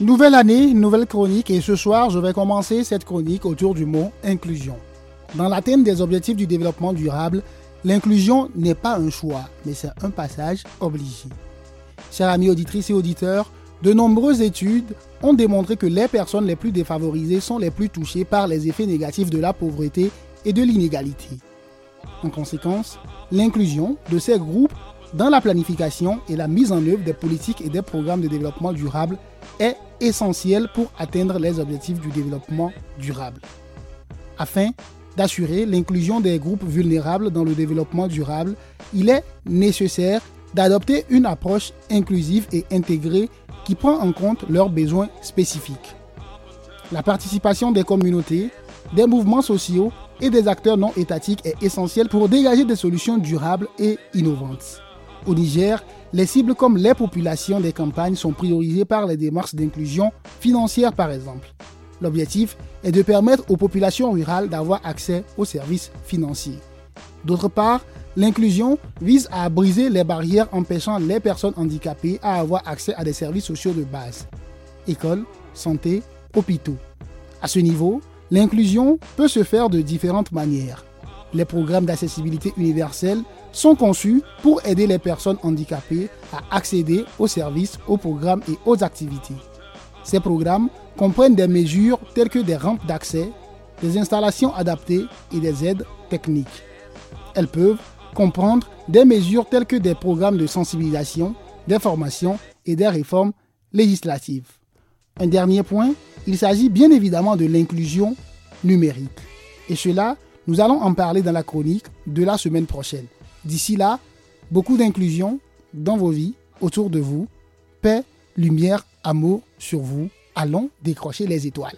Nouvelle année, nouvelle chronique et ce soir je vais commencer cette chronique autour du mot inclusion. Dans l'atteinte des objectifs du développement durable, l'inclusion n'est pas un choix, mais c'est un passage obligé. Chers amis auditrices et auditeurs, de nombreuses études ont démontré que les personnes les plus défavorisées sont les plus touchées par les effets négatifs de la pauvreté et de l'inégalité. En conséquence, l'inclusion de ces groupes dans la planification et la mise en œuvre des politiques et des programmes de développement durable est essentielle pour atteindre les objectifs du développement durable. Afin d'assurer l'inclusion des groupes vulnérables dans le développement durable, il est nécessaire d'adopter une approche inclusive et intégrée qui prend en compte leurs besoins spécifiques. La participation des communautés, des mouvements sociaux et des acteurs non étatiques est essentielle pour dégager des solutions durables et innovantes. Au Niger, les cibles comme les populations des campagnes sont priorisées par les démarches d'inclusion financière par exemple. L'objectif est de permettre aux populations rurales d'avoir accès aux services financiers. D'autre part, l'inclusion vise à briser les barrières empêchant les personnes handicapées à avoir accès à des services sociaux de base. Écoles, santé, hôpitaux. À ce niveau, l'inclusion peut se faire de différentes manières. Les programmes d'accessibilité universelle sont conçus pour aider les personnes handicapées à accéder aux services, aux programmes et aux activités. Ces programmes comprennent des mesures telles que des rampes d'accès, des installations adaptées et des aides techniques. Elles peuvent comprendre des mesures telles que des programmes de sensibilisation, des formations et des réformes législatives. Un dernier point, il s'agit bien évidemment de l'inclusion numérique. Et cela, nous allons en parler dans la chronique de la semaine prochaine. D'ici là, beaucoup d'inclusion dans vos vies, autour de vous. Paix, lumière, amour sur vous. Allons décrocher les étoiles.